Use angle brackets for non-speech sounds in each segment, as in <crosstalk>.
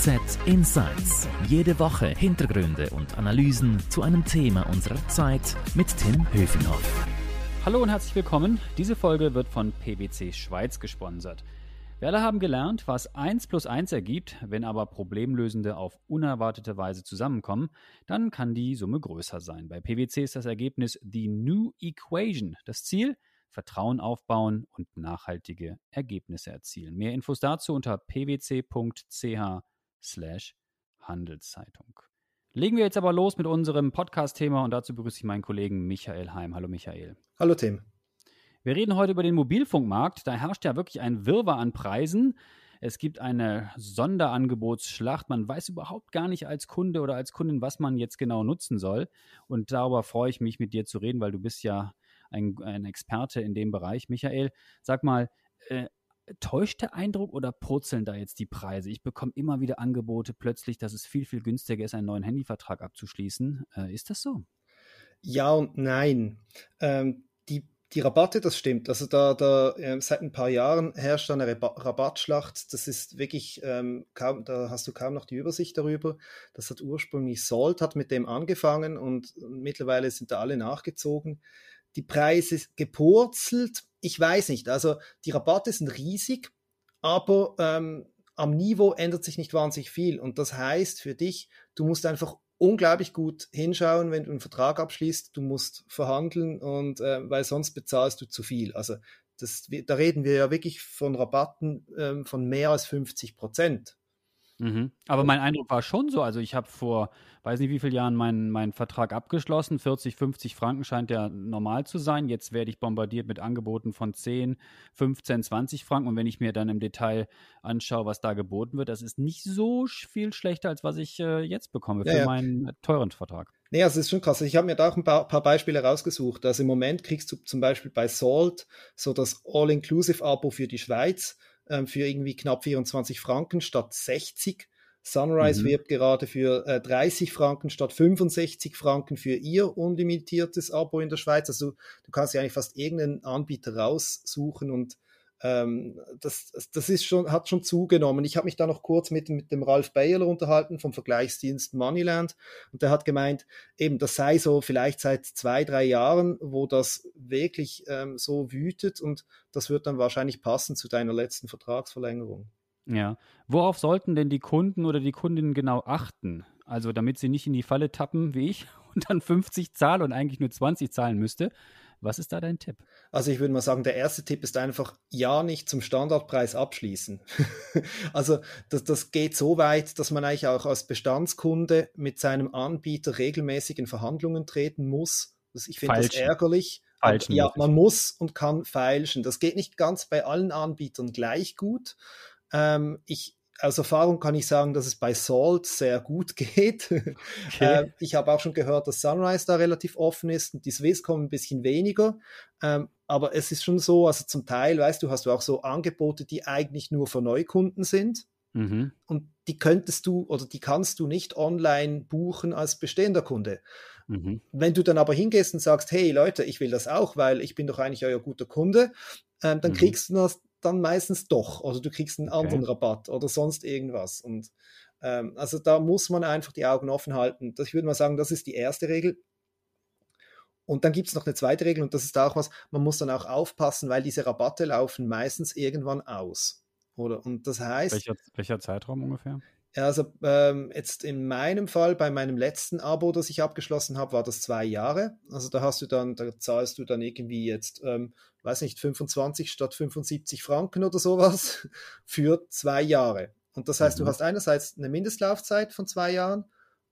PZ Insights. Jede Woche Hintergründe und Analysen zu einem Thema unserer Zeit mit Tim Höfinghoff. Hallo und herzlich willkommen. Diese Folge wird von PwC Schweiz gesponsert. Wir alle haben gelernt, was 1 plus 1 ergibt, wenn aber Problemlösende auf unerwartete Weise zusammenkommen, dann kann die Summe größer sein. Bei PwC ist das Ergebnis die New Equation. Das Ziel? Vertrauen aufbauen und nachhaltige Ergebnisse erzielen. Mehr Infos dazu unter pwc.ch slash Handelszeitung. Legen wir jetzt aber los mit unserem Podcast-Thema und dazu begrüße ich meinen Kollegen Michael Heim. Hallo Michael. Hallo Tim. Wir reden heute über den Mobilfunkmarkt. Da herrscht ja wirklich ein Wirrwarr an Preisen. Es gibt eine Sonderangebotsschlacht. Man weiß überhaupt gar nicht als Kunde oder als Kundin, was man jetzt genau nutzen soll. Und darüber freue ich mich, mit dir zu reden, weil du bist ja ein, ein Experte in dem Bereich. Michael, sag mal, äh, täuscht der Eindruck oder purzeln da jetzt die Preise? Ich bekomme immer wieder Angebote plötzlich, dass es viel, viel günstiger ist, einen neuen Handyvertrag abzuschließen. Äh, ist das so? Ja und nein. Ähm, die die Rabatte, das stimmt. Also da, da äh, seit ein paar Jahren herrscht eine Rabattschlacht. Das ist wirklich ähm, kaum, da hast du kaum noch die Übersicht darüber. Das hat ursprünglich Salt hat mit dem angefangen und mittlerweile sind da alle nachgezogen. Die Preise gepurzelt. Ich weiß nicht. Also die Rabatte sind riesig, aber ähm, am Niveau ändert sich nicht wahnsinnig viel. Und das heißt für dich, du musst einfach unglaublich gut hinschauen, wenn du einen Vertrag abschließt. Du musst verhandeln und äh, weil sonst bezahlst du zu viel. Also das, da reden wir ja wirklich von Rabatten ähm, von mehr als 50 Prozent. Mhm. Aber mein Eindruck war schon so. Also ich habe vor, weiß nicht wie vielen Jahren meinen, meinen Vertrag abgeschlossen. 40, 50 Franken scheint der normal zu sein. Jetzt werde ich bombardiert mit Angeboten von 10, 15, 20 Franken. Und wenn ich mir dann im Detail anschaue, was da geboten wird, das ist nicht so viel schlechter, als was ich äh, jetzt bekomme für ja, ja. meinen teuren Vertrag. Nee, also es ist schon krass. Ich habe mir da auch ein paar, paar, Beispiele rausgesucht. Also im Moment kriegst du zum Beispiel bei Salt so das All-Inclusive-Abo für die Schweiz ähm, für irgendwie knapp 24 Franken statt 60. Sunrise mhm. wirbt gerade für äh, 30 Franken statt 65 Franken für ihr unlimitiertes Abo in der Schweiz. Also du kannst ja eigentlich fast irgendeinen Anbieter raussuchen und ähm, das, das ist schon, hat schon zugenommen. Ich habe mich da noch kurz mit, mit dem Ralf Bayerler unterhalten vom Vergleichsdienst Moneyland und der hat gemeint, eben das sei so vielleicht seit zwei, drei Jahren, wo das wirklich ähm, so wütet und das wird dann wahrscheinlich passen zu deiner letzten Vertragsverlängerung. Ja. Worauf sollten denn die Kunden oder die Kundinnen genau achten? Also damit sie nicht in die Falle tappen wie ich <laughs> und dann 50 zahlen und eigentlich nur 20 zahlen müsste. Was ist da dein Tipp? Also ich würde mal sagen, der erste Tipp ist einfach, ja nicht zum Standardpreis abschließen. <laughs> also das, das geht so weit, dass man eigentlich auch als Bestandskunde mit seinem Anbieter regelmäßig in Verhandlungen treten muss. Also ich finde das ärgerlich. Falschen ja, man muss und kann feilschen. Das geht nicht ganz bei allen Anbietern gleich gut. Ähm, ich, aus Erfahrung kann ich sagen, dass es bei Salt sehr gut <laughs> geht. Okay. äh, ich habe auch schon gehört, dass Sunrise da relativ offen ist und die Swisscom ein bisschen weniger. Ähm, aber es ist schon so, also zum Teil, weißt du, hast du auch so Angebote, die eigentlich nur für Neukunden sind. Mhm. Und die könntest du oder die kannst du nicht online buchen als bestehender Kunde. Mhm. Wenn du dann aber hingehst und sagst, hey Leute, ich will das auch, weil ich bin doch eigentlich euer guter Kunde, ähm, dann mhm. kriegst du das dann meistens doch. Oder du kriegst einen okay. anderen Rabatt oder sonst irgendwas. Und ähm, also da muss man einfach die Augen offen halten. Das, ich würde mal sagen, das ist die erste Regel. Und dann gibt es noch eine zweite Regel und das ist auch was, man muss dann auch aufpassen, weil diese Rabatte laufen meistens irgendwann aus. Oder? Und das heißt. Welcher, welcher Zeitraum ungefähr? Also ähm, jetzt in meinem Fall, bei meinem letzten Abo, das ich abgeschlossen habe, war das zwei Jahre. Also da hast du dann, da zahlst du dann irgendwie jetzt, ähm, weiß nicht, 25 statt 75 Franken oder sowas <laughs> für zwei Jahre. Und das heißt, mhm. du hast einerseits eine Mindestlaufzeit von zwei Jahren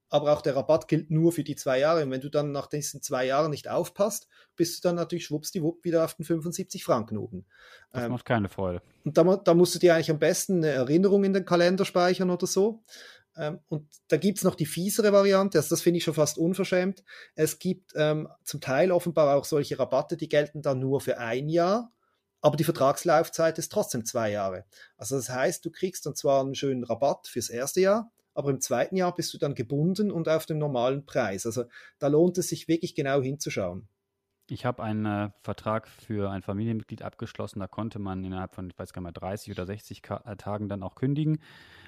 aber auch der Rabatt gilt nur für die zwei Jahre. Und wenn du dann nach diesen zwei Jahren nicht aufpasst, bist du dann natürlich schwuppsdiwupp wieder auf den 75 Franken oben. Das ähm, macht keine Freude. Und da, da, musst du dir eigentlich am besten eine Erinnerung in den Kalender speichern oder so. Ähm, und da gibt es noch die fiesere Variante, also das finde ich schon fast unverschämt. Es gibt ähm, zum Teil offenbar auch solche Rabatte, die gelten dann nur für ein Jahr aber die Vertragslaufzeit ist trotzdem zwei Jahre. Also das heißt, du kriegst dann zwar einen schönen Rabatt fürs erste Jahr, aber im zweiten Jahr bist du dann gebunden und auf dem normalen Preis. Also da lohnt es sich wirklich genau hinzuschauen. Ich habe einen äh, Vertrag für ein Familienmitglied abgeschlossen. Da konnte man innerhalb von, ich weiß gar nicht mehr, 30 oder 60 Ka äh, Tagen dann auch kündigen.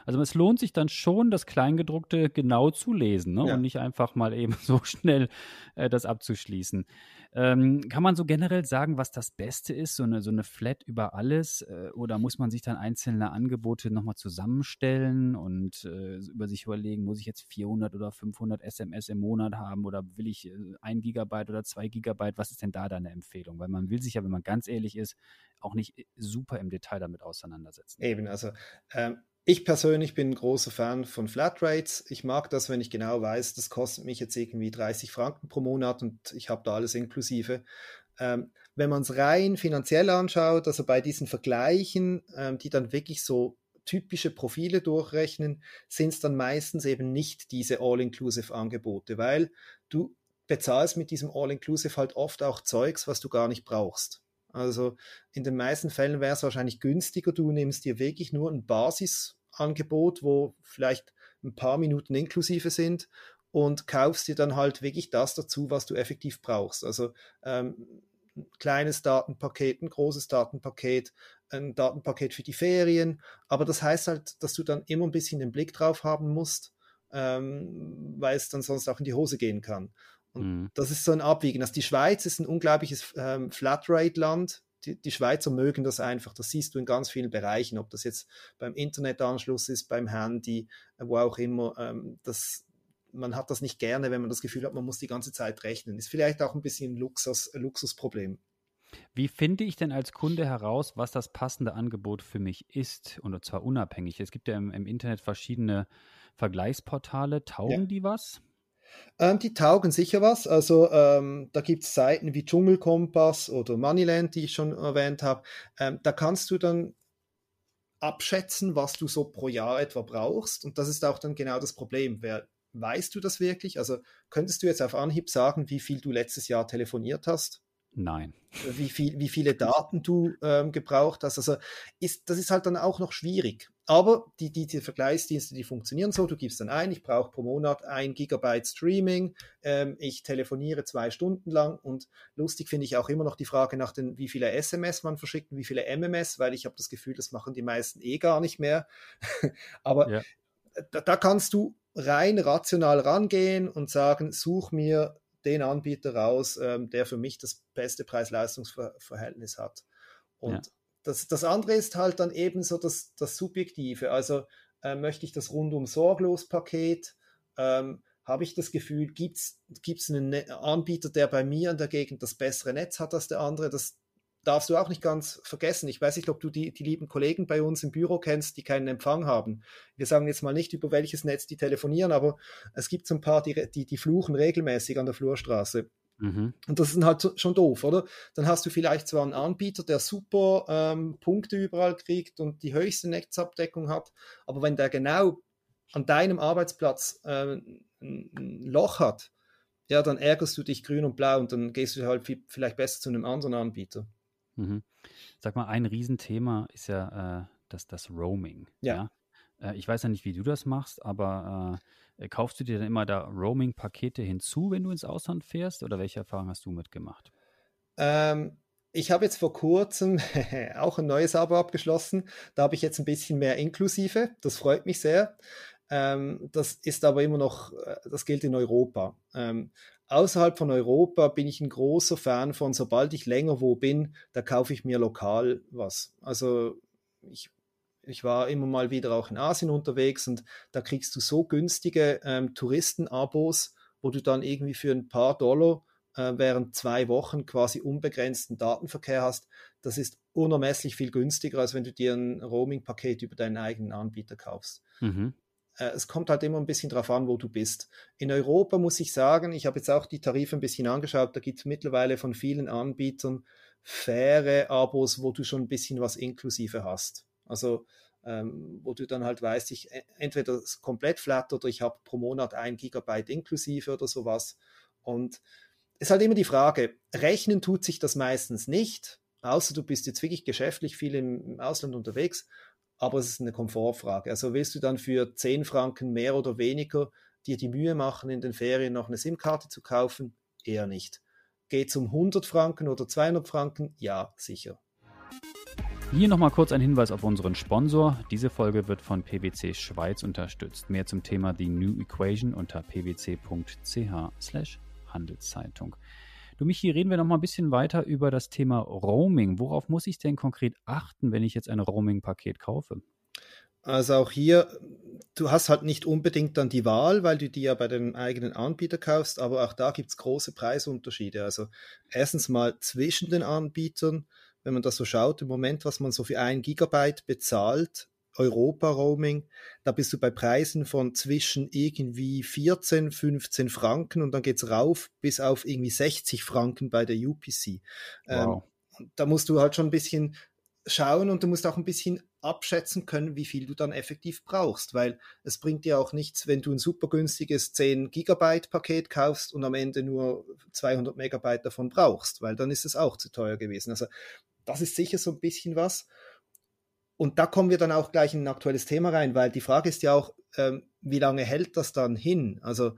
Also es lohnt sich dann schon, das Kleingedruckte genau zu lesen ne? ja. und nicht einfach mal eben <laughs> so schnell äh, das abzuschließen. Ähm, kann man so generell sagen, was das Beste ist, so eine, so eine Flat über alles? Äh, oder muss man sich dann einzelne Angebote nochmal zusammenstellen und äh, über sich überlegen, muss ich jetzt 400 oder 500 SMS im Monat haben oder will ich äh, ein Gigabyte oder zwei Gigabyte? Was ist denn da deine Empfehlung? Weil man will sich ja, wenn man ganz ehrlich ist, auch nicht äh, super im Detail damit auseinandersetzen. Eben, also ähm, ich persönlich bin ein großer Fan von Flatrates. Ich mag das, wenn ich genau weiß, das kostet mich jetzt irgendwie 30 Franken pro Monat und ich habe da alles inklusive. Ähm, wenn man es rein finanziell anschaut, also bei diesen Vergleichen, ähm, die dann wirklich so typische Profile durchrechnen, sind es dann meistens eben nicht diese All-Inclusive-Angebote, weil du bezahlst mit diesem All-Inclusive halt oft auch Zeugs, was du gar nicht brauchst. Also in den meisten Fällen wäre es wahrscheinlich günstiger, du nimmst dir wirklich nur ein Basisangebot, wo vielleicht ein paar Minuten inklusive sind und kaufst dir dann halt wirklich das dazu, was du effektiv brauchst. Also ähm, ein kleines Datenpaket, ein großes Datenpaket, ein Datenpaket für die Ferien. Aber das heißt halt, dass du dann immer ein bisschen den Blick drauf haben musst, ähm, weil es dann sonst auch in die Hose gehen kann. Und mhm. das ist so ein Abwiegen. Also die Schweiz ist ein unglaubliches ähm, Flatrate-Land. Die, die, Schweizer mögen das einfach. Das siehst du in ganz vielen Bereichen, ob das jetzt beim Internetanschluss ist, beim Handy, äh, wo auch immer. Ähm, das, man hat das nicht gerne, wenn man das Gefühl hat, man muss die ganze Zeit rechnen. Ist vielleicht auch ein bisschen ein Luxus, Luxusproblem. Wie finde ich denn als Kunde heraus, was das passende Angebot für mich ist? Und zwar unabhängig. Es gibt ja im, im Internet verschiedene Vergleichsportale. Taugen ja. die was? Ähm, die taugen sicher was. Also ähm, da gibt es Seiten wie Dschungelkompass oder Moneyland, die ich schon erwähnt habe. Ähm, da kannst du dann abschätzen, was du so pro Jahr etwa brauchst. Und das ist auch dann genau das Problem. Wer, weißt du das wirklich? Also könntest du jetzt auf Anhieb sagen, wie viel du letztes Jahr telefoniert hast? Nein. Wie, viel, wie viele Daten du ähm, gebraucht hast. Also ist, das ist halt dann auch noch schwierig. Aber die, die, die Vergleichsdienste, die funktionieren so. Du gibst dann ein, ich brauche pro Monat ein Gigabyte Streaming, ähm, ich telefoniere zwei Stunden lang und lustig finde ich auch immer noch die Frage nach den, wie viele SMS man verschickt und wie viele MMS, weil ich habe das Gefühl, das machen die meisten eh gar nicht mehr. <laughs> Aber ja. da, da kannst du rein rational rangehen und sagen, such mir den Anbieter raus, ähm, der für mich das beste Preis-Leistungs-Verhältnis hat. Und ja. Das, das andere ist halt dann eben so das, das Subjektive. Also äh, möchte ich das rundum sorglos Paket? Ähm, habe ich das Gefühl, gibt es einen ne-, Anbieter, der bei mir in der Gegend das bessere Netz hat als der andere? Das, darfst du auch nicht ganz vergessen. Ich weiß nicht, ob du die, die lieben Kollegen bei uns im Büro kennst, die keinen Empfang haben. Wir sagen jetzt mal nicht, über welches Netz die telefonieren, aber es gibt so ein paar, die, die, die fluchen regelmäßig an der Flurstraße. Mhm. Und das ist halt schon doof, oder? Dann hast du vielleicht zwar einen Anbieter, der super ähm, Punkte überall kriegt und die höchste Netzabdeckung hat, aber wenn der genau an deinem Arbeitsplatz äh, ein Loch hat, ja, dann ärgerst du dich grün und blau und dann gehst du halt vielleicht besser zu einem anderen Anbieter. Mhm. Sag mal, ein Riesenthema ist ja äh, das, das Roaming. Ja. ja? Äh, ich weiß ja nicht, wie du das machst, aber äh, kaufst du dir dann immer da Roaming-Pakete hinzu, wenn du ins Ausland fährst? Oder welche Erfahrungen hast du mitgemacht? Ähm, ich habe jetzt vor kurzem <laughs> auch ein neues Abo abgeschlossen. Da habe ich jetzt ein bisschen mehr inklusive. Das freut mich sehr. Ähm, das ist aber immer noch, äh, das gilt in Europa. Ähm, außerhalb von Europa bin ich ein großer Fan von, sobald ich länger wo bin, da kaufe ich mir lokal was. Also ich, ich war immer mal wieder auch in Asien unterwegs und da kriegst du so günstige ähm, Touristenabos, wo du dann irgendwie für ein paar Dollar äh, während zwei Wochen quasi unbegrenzten Datenverkehr hast. Das ist unermesslich viel günstiger, als wenn du dir ein Roaming-Paket über deinen eigenen Anbieter kaufst. Mhm. Äh, es kommt halt immer ein bisschen drauf an, wo du bist. In Europa muss ich sagen, ich habe jetzt auch die Tarife ein bisschen angeschaut, da gibt es mittlerweile von vielen Anbietern faire Abos, wo du schon ein bisschen was inklusive hast. Also ähm, wo du dann halt weißt, ich e, entweder komplett flat oder ich habe pro Monat ein Gigabyte inklusive oder sowas. Und es ist halt immer die Frage, rechnen tut sich das meistens nicht, außer du bist jetzt wirklich geschäftlich viel im, im Ausland unterwegs aber es ist eine Komfortfrage. Also willst du dann für 10 Franken mehr oder weniger dir die Mühe machen, in den Ferien noch eine SIM-Karte zu kaufen? Eher nicht. Geht es um 100 Franken oder 200 Franken? Ja, sicher. Hier nochmal kurz ein Hinweis auf unseren Sponsor. Diese Folge wird von PwC Schweiz unterstützt. Mehr zum Thema The New Equation unter pwc.ch Handelszeitung. Du mich, hier reden wir nochmal ein bisschen weiter über das Thema Roaming. Worauf muss ich denn konkret achten, wenn ich jetzt ein Roaming-Paket kaufe? Also auch hier, du hast halt nicht unbedingt dann die Wahl, weil du die ja bei dem eigenen Anbieter kaufst, aber auch da gibt es große Preisunterschiede. Also erstens mal zwischen den Anbietern wenn man das so schaut, im Moment, was man so für ein Gigabyte bezahlt, Europa-Roaming, da bist du bei Preisen von zwischen irgendwie 14, 15 Franken und dann geht es rauf bis auf irgendwie 60 Franken bei der UPC. Ähm, wow. Ähm, da musst du halt schon ein bisschen schauen und du musst auch ein bisschen abschätzen können, wie viel du dann effektiv brauchst, weil es bringt dir auch nichts, wenn du ein super günstiges 10 Gigabyte Paket kaufst und am Ende nur 200 Megabyte davon brauchst, weil dann ist es auch zu teuer gewesen. Also das ist sicher so ein bisschen was. Und da kommen wir dann auch gleich in ein aktuelles Thema rein, weil die Frage ist ja auch, ähm, wie lange hält das dann hin? Also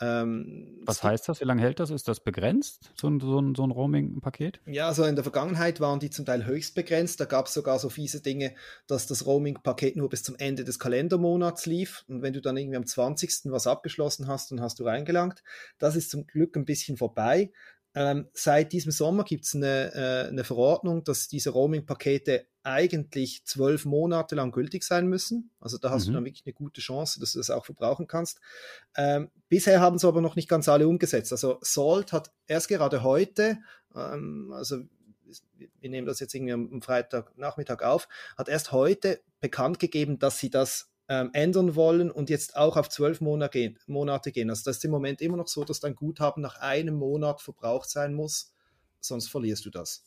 ähm, Was heißt das? Wie lange hält das? Ist das begrenzt, so ein, so ein, so ein Roaming-Paket? Ja, also in der Vergangenheit waren die zum Teil höchst begrenzt. Da gab es sogar so fiese Dinge, dass das Roaming-Paket nur bis zum Ende des Kalendermonats lief. Und wenn du dann irgendwie am 20. was abgeschlossen hast, dann hast du reingelangt. Das ist zum Glück ein bisschen vorbei. Ähm, seit diesem Sommer gibt es eine, äh, eine Verordnung, dass diese Roaming-Pakete eigentlich zwölf Monate lang gültig sein müssen. Also da hast mhm. du dann wirklich eine gute Chance, dass du das auch verbrauchen kannst. Ähm, bisher haben sie aber noch nicht ganz alle umgesetzt. Also Salt hat erst gerade heute, ähm, also wir nehmen das jetzt irgendwie am Freitagnachmittag auf, hat erst heute bekannt gegeben, dass sie das ähm, ändern wollen und jetzt auch auf zwölf Monate, gehen. Also das ist im Moment immer noch so, dass dein Guthaben nach einem Monat verbraucht sein muss, sonst verlierst du das.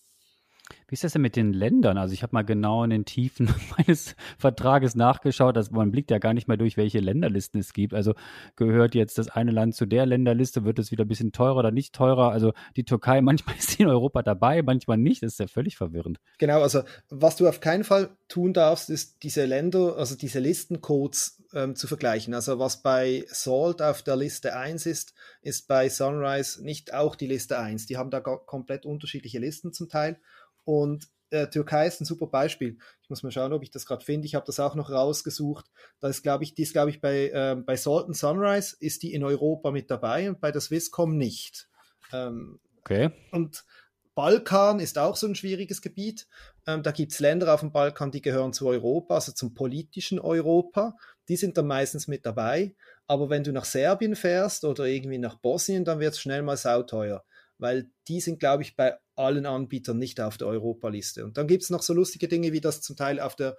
Wie ist das denn mit den Ländern? Also ich habe mal genau in den Tiefen <laughs> meines Vertrages nachgeschaut. Also man blickt ja gar nicht mehr durch, welche Länderlisten es gibt. Also gehört jetzt das eine Land zu der Länderliste, wird es wieder ein bisschen teurer oder nicht teurer? Also die Türkei, <laughs> manchmal ist sie in Europa dabei, manchmal nicht. Das ist ja völlig verwirrend. Genau, also was du auf keinen Fall tun darfst, ist diese Länder, also diese Listencodes ähm, zu vergleichen. Also was bei Salt auf der Liste 1 ist, ist bei Sunrise nicht auch die Liste 1. Die haben da komplett unterschiedliche Listen zum Teil. Und äh, Türkei ist ein super Beispiel. Ich muss mal schauen, ob ich das gerade finde. Ich habe das auch noch rausgesucht. Da ist, glaube ich, die ist, glaube ich, bei, äh, bei Salt Sunrise ist die in Europa mit dabei und bei der Swisscom nicht. Ähm, okay. Und Balkan ist auch so ein schwieriges Gebiet. Ähm, da gibt es Länder auf dem Balkan, die gehören zu Europa, also zum politischen Europa. Die sind dann meistens mit dabei. Aber wenn du nach Serbien fährst oder irgendwie nach Bosnien, dann wird es schnell mal sauteuer weil die sind, glaube ich, bei allen Anbietern nicht auf der Europaliste. Und dann gibt es noch so lustige Dinge, wie das zum Teil auf der,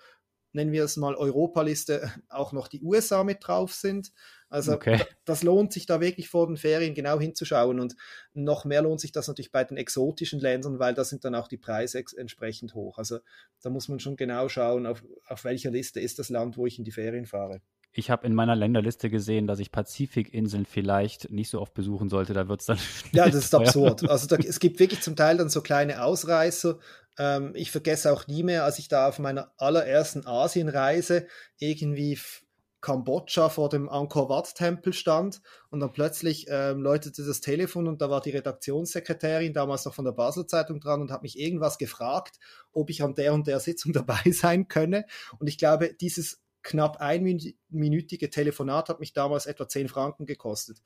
nennen wir es mal, Europaliste <laughs> auch noch die USA mit drauf sind. Also okay. das lohnt sich da wirklich vor den Ferien genau hinzuschauen. Und noch mehr lohnt sich das natürlich bei den exotischen Ländern, weil da sind dann auch die Preise entsprechend hoch. Also da muss man schon genau schauen, auf, auf welcher Liste ist das Land, wo ich in die Ferien fahre. Ich habe in meiner Länderliste gesehen, dass ich Pazifikinseln vielleicht nicht so oft besuchen sollte. Da wird es dann. <laughs> Ja, das ist absurd. Also da, es gibt wirklich zum Teil dann so kleine Ausreißer. Ähm, ich vergesse auch nie mehr, als ich da auf meiner allerersten Asienreise irgendwie Kambodscha vor dem Angkor Wat Tempel stand und dann plötzlich ähm, läutete das Telefon und da war die Redaktionssekretärin damals noch von der Basel Zeitung dran und hat mich irgendwas gefragt, ob ich an der und der Sitzung <laughs> dabei sein könne und ich glaube, dieses knapp einminütige Telefonat hat mich damals etwa 10 Franken gekostet.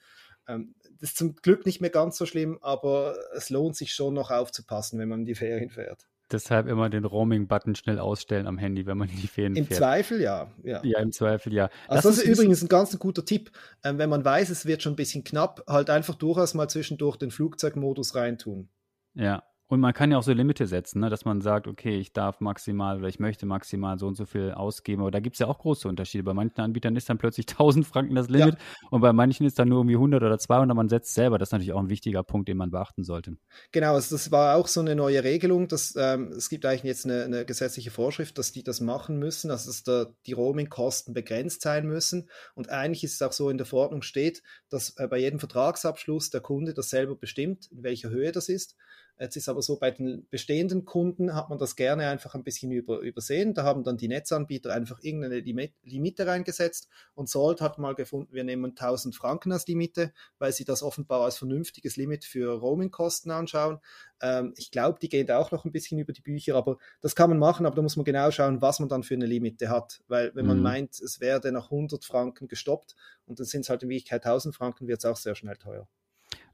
Ähm, das ist zum Glück nicht mehr ganz so schlimm, aber es lohnt sich schon noch aufzupassen, wenn man in die Ferien fährt. Deshalb immer den Roaming-Button schnell ausstellen am Handy, wenn man in die Ferien Im fährt. Im Zweifel ja. ja. Ja, im Zweifel ja. Also das ist übrigens ein ganz guter Tipp. Ähm, wenn man weiß, es wird schon ein bisschen knapp, halt einfach durchaus mal zwischendurch den Flugzeugmodus reintun. Ja, und man kann ja auch so Limite setzen, ne? dass man sagt, okay, ich darf maximal oder ich möchte maximal so und so viel ausgeben. Aber da gibt es ja auch große Unterschiede. Bei manchen Anbietern ist dann plötzlich <laughs> 1000 Franken das Limit ja. und bei manchen ist dann nur irgendwie 100 oder 200. Man setzt selber. Das ist natürlich auch ein wichtiger Punkt, den man beachten sollte. Genau, also das war auch so eine neue Regelung. Dass, ähm, es gibt eigentlich jetzt eine, eine, gesetzliche Vorschrift, dass die das machen müssen, also dass da die Roaming-Kosten begrenzt sein müssen. Und eigentlich ist es auch so in der Verordnung steht, dass äh, bei jedem Vertragsabschluss der Kunde das selber bestimmt, in welcher Höhe das ist. Jetzt ist aber so, bei den bestehenden Kunden hat man das gerne einfach ein bisschen über, übersehen. Da haben dann die Netzanbieter einfach irgendeine Limite reingesetzt und Salt hat mal gefunden, wir nehmen 1000 Franken als Limite, weil sie das offenbar als vernünftiges Limit für Roaming-Kosten anschauen. Ähm, ich glaube, die gehen da auch noch ein bisschen über die Bücher, aber das kann man machen, aber da muss man genau schauen, was man dann für eine Limite hat. Weil wenn man mhm. meint, es werde nach 100 Franken gestoppt und dann sind es halt in Wirklichkeit 1000 Franken, wird es auch sehr schnell teuer.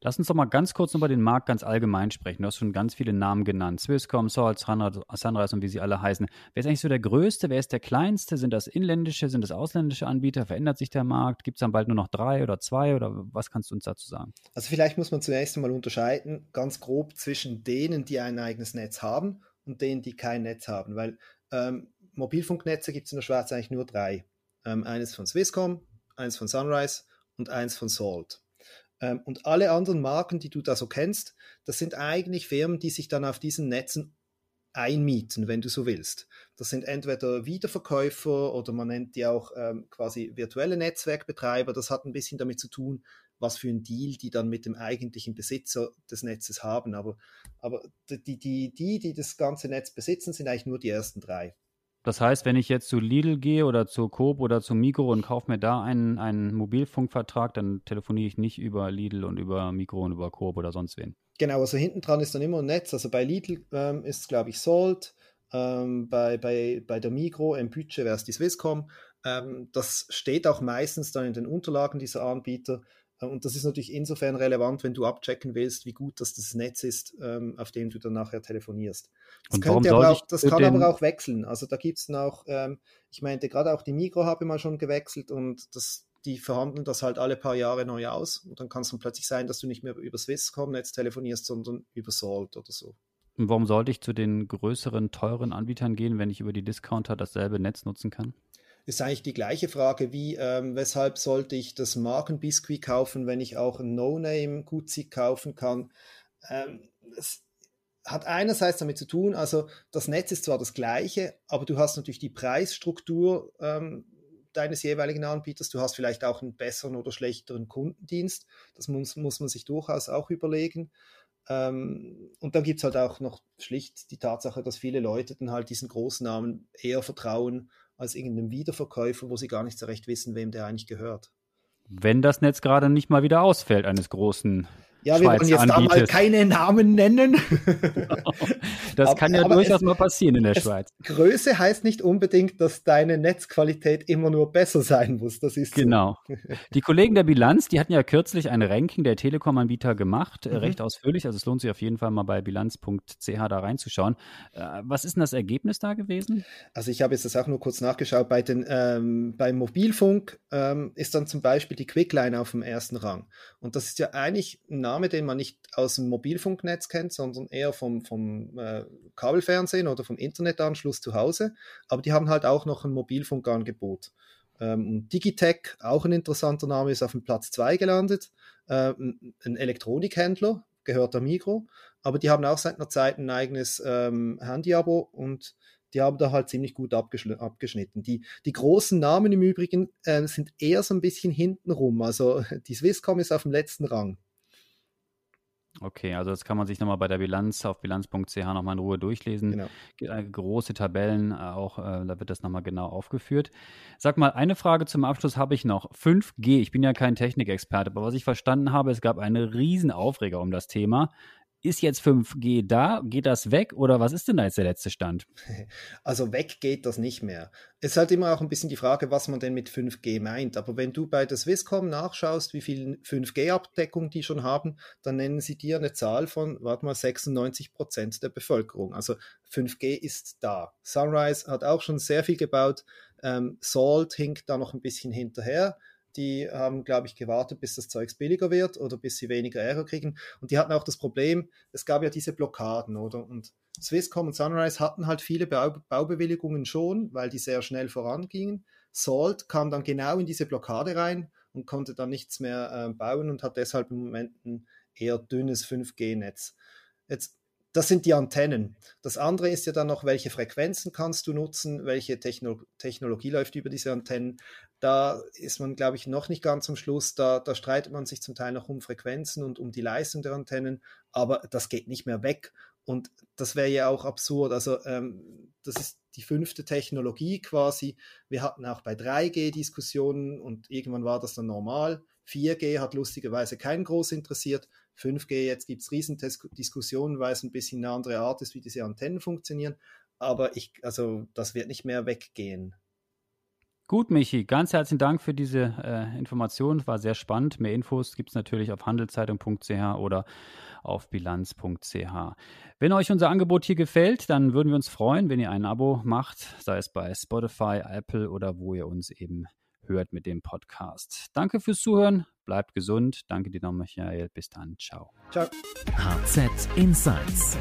Lass uns doch mal ganz kurz über den Markt ganz allgemein sprechen. Du hast schon ganz viele Namen genannt. Swisscom, Salt, Sunrise und wie sie alle heißen. Wer ist eigentlich so der Größte? Wer ist der Kleinste? Sind das inländische, sind das ausländische Anbieter? Verändert sich der Markt? Gibt es dann bald nur noch drei oder zwei? Oder was kannst du uns dazu sagen? Also vielleicht muss man zunächst einmal unterscheiden, ganz grob zwischen denen, die ein eigenes Netz haben und denen, die kein Netz haben. Weil ähm, Mobilfunknetze gibt es in der Schweiz eigentlich nur drei. Ähm, eines von Swisscom, eines von Sunrise und eins von Salt. Ähm, und alle anderen Marken, die du da so kennst, das sind eigentlich Firmen, die sich dann auf diesen Netzen einmieten, wenn du so willst. Das sind entweder Wiederverkäufer oder man nennt die auch ähm, quasi virtuelle Netzwerkbetreiber. Das hat ein bisschen damit zu tun, was für ein Deal die dann mit dem eigentlichen Besitzer des Netzes haben. Aber, aber die, die, die, die das ganze Netz besitzen, sind eigentlich nur die ersten drei. Das heißt, wenn ich jetzt zu Lidl gehe oder zu Coop oder zu Migro und kaufe mir da einen, einen Mobilfunkvertrag, dann telefoniere ich nicht über Lidl und über Migro und über Coop oder sonst wen. Genau, also hinten dran ist dann immer ein Netz. Also bei Lidl ähm, ist es, glaube ich, Salt. Ähm, bei, bei, bei der Migro im Budget wäre es die Swisscom. Ähm, das steht auch meistens dann in den Unterlagen dieser Anbieter. Und das ist natürlich insofern relevant, wenn du abchecken willst, wie gut das, das Netz ist, ähm, auf dem du dann nachher telefonierst. Das, Und könnte aber auch, das kann aber auch wechseln. Also da gibt es noch, ähm, ich meinte gerade auch die Migro habe ich mal schon gewechselt und das, die verhandeln das halt alle paar Jahre neu aus. Und dann kann es dann plötzlich sein, dass du nicht mehr über Swisscom-Netz telefonierst, sondern über Salt oder so. Und warum sollte ich zu den größeren, teuren Anbietern gehen, wenn ich über die Discounter dasselbe Netz nutzen kann? Ist eigentlich die gleiche Frage wie, ähm, weshalb sollte ich das Markenbiskuit kaufen, wenn ich auch ein No-Name Gutzi kaufen kann. Ähm, es hat einerseits damit zu tun, also das Netz ist zwar das gleiche, aber du hast natürlich die Preisstruktur ähm, deines jeweiligen Anbieters. Du hast vielleicht auch einen besseren oder schlechteren Kundendienst. Das muss, muss man sich durchaus auch überlegen. Ähm, und dann gibt es halt auch noch schlicht die Tatsache, dass viele Leute dann halt diesen Großnamen eher vertrauen als irgendeinem Wiederverkäufer, wo sie gar nicht so recht wissen, wem der eigentlich gehört. Wenn das Netz gerade nicht mal wieder ausfällt eines großen ja, wir wollen jetzt da mal keine Namen nennen. <laughs> das aber, kann ja durchaus mal passieren in der Schweiz. Größe heißt nicht unbedingt, dass deine Netzqualität immer nur besser sein muss. Das ist genau. So. Die Kollegen der Bilanz, die hatten ja kürzlich ein Ranking der Telekom-Anbieter gemacht, äh, mhm. recht ausführlich. Also es lohnt sich auf jeden Fall mal bei bilanz.ch da reinzuschauen. Äh, was ist denn das Ergebnis da gewesen? Also ich habe jetzt das auch nur kurz nachgeschaut. Bei den, ähm, beim Mobilfunk ähm, ist dann zum Beispiel die Quickline auf dem ersten Rang. Und das ist ja eigentlich ein Name, den man nicht aus dem Mobilfunknetz kennt, sondern eher vom, vom äh, Kabelfernsehen oder vom Internetanschluss zu Hause. Aber die haben halt auch noch ein Mobilfunkangebot. Ähm, Digitech, auch ein interessanter Name, ist auf dem Platz 2 gelandet. Äh, ein Elektronikhändler, gehört der Migro, aber die haben auch seit einer Zeit ein eigenes ähm, Handy-Abo und die haben da halt ziemlich gut abgeschnitten. Die, die großen Namen im Übrigen äh, sind eher so ein bisschen hintenrum. Also die Swisscom ist auf dem letzten Rang. Okay, also das kann man sich nochmal bei der Bilanz auf bilanz.ch nochmal in Ruhe durchlesen. Genau. Äh, große Tabellen, äh, auch äh, da wird das nochmal genau aufgeführt. Sag mal, eine Frage zum Abschluss habe ich noch. 5G, ich bin ja kein Technikexperte, aber was ich verstanden habe, es gab eine riesen Aufreger um das Thema ist jetzt 5G da? Geht das weg oder was ist denn da jetzt der letzte Stand? <laughs> Also weg geht das nicht mehr. Es ist halt immer auch ein bisschen die Frage, was man denn mit 5G meint. Aber wenn du bei der Swisscom nachschaust, wie viel 5G-Abdeckung die schon haben, dann nennen sie dir eine Zahl von, warte mal, 96 Prozent der Bevölkerung. Also 5G ist da. Sunrise hat auch schon sehr viel gebaut. Ähm, Salt hinkt da noch ein bisschen hinterher die haben, glaube ich, gewartet, bis das Zeugs billiger wird oder bis sie weniger Ärger kriegen. Und die hatten auch das Problem, es gab ja diese Blockaden, oder? Und Swisscom und Sunrise hatten halt viele Bau Baubewilligungen schon, weil die sehr schnell vorangingen. Salt kam dann genau in diese Blockade rein und konnte dann nichts mehr äh, bauen und hat deshalb im Moment ein eher dünnes 5G-Netz. Jetzt das sind die Antennen. Das andere ist ja dann noch, welche Frequenzen kannst du nutzen, welche Techno Technologie läuft über diese Antennen. Da ist man, glaube ich, noch nicht ganz am Schluss. Da, da streitet man sich zum Teil noch um Frequenzen und um die Leistung der Antennen, aber das geht nicht mehr weg. Und das wäre ja auch absurd. Also ähm, das ist die fünfte Technologie quasi. Wir hatten auch bei 3G Diskussionen und irgendwann war das dann normal. 4G hat lustigerweise keinen groß interessiert. 5G, jetzt gibt es Riesendiskussionen, weil es ein bisschen eine andere Art ist, wie diese Antennen funktionieren. Aber ich, also das wird nicht mehr weggehen. Gut, Michi, ganz herzlichen Dank für diese äh, Information. War sehr spannend. Mehr Infos gibt es natürlich auf handelszeitung.ch oder auf bilanz.ch. Wenn euch unser Angebot hier gefällt, dann würden wir uns freuen, wenn ihr ein Abo macht, sei es bei Spotify, Apple oder wo ihr uns eben hört mit dem Podcast. Danke fürs Zuhören, bleibt gesund. Danke dir noch, Michael. Bis dann. Ciao. Ciao. HZ Insights